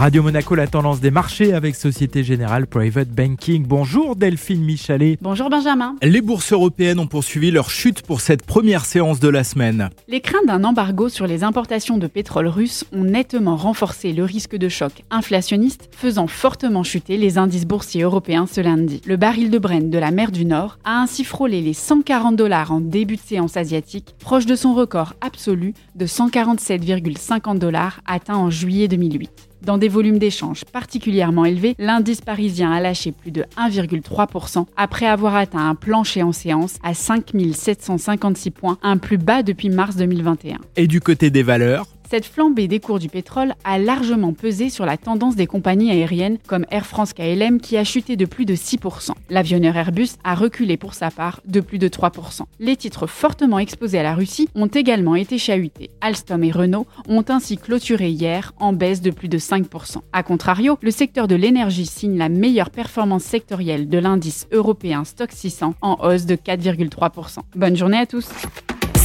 Radio Monaco, la tendance des marchés avec Société Générale Private Banking. Bonjour Delphine Michalet. Bonjour Benjamin. Les bourses européennes ont poursuivi leur chute pour cette première séance de la semaine. Les craintes d'un embargo sur les importations de pétrole russe ont nettement renforcé le risque de choc inflationniste, faisant fortement chuter les indices boursiers européens ce lundi. Le baril de Brent de la mer du Nord a ainsi frôlé les 140 dollars en début de séance asiatique, proche de son record absolu de 147,50 dollars atteint en juillet 2008. Dans des volumes d'échanges particulièrement élevés, l'indice parisien a lâché plus de 1,3% après avoir atteint un plancher en séance à 5756 points, un plus bas depuis mars 2021. Et du côté des valeurs cette flambée des cours du pétrole a largement pesé sur la tendance des compagnies aériennes comme Air France KLM qui a chuté de plus de 6%. L'avionneur Airbus a reculé pour sa part de plus de 3%. Les titres fortement exposés à la Russie ont également été chahutés. Alstom et Renault ont ainsi clôturé hier en baisse de plus de 5%. A contrario, le secteur de l'énergie signe la meilleure performance sectorielle de l'indice européen Stock 600 en hausse de 4,3%. Bonne journée à tous.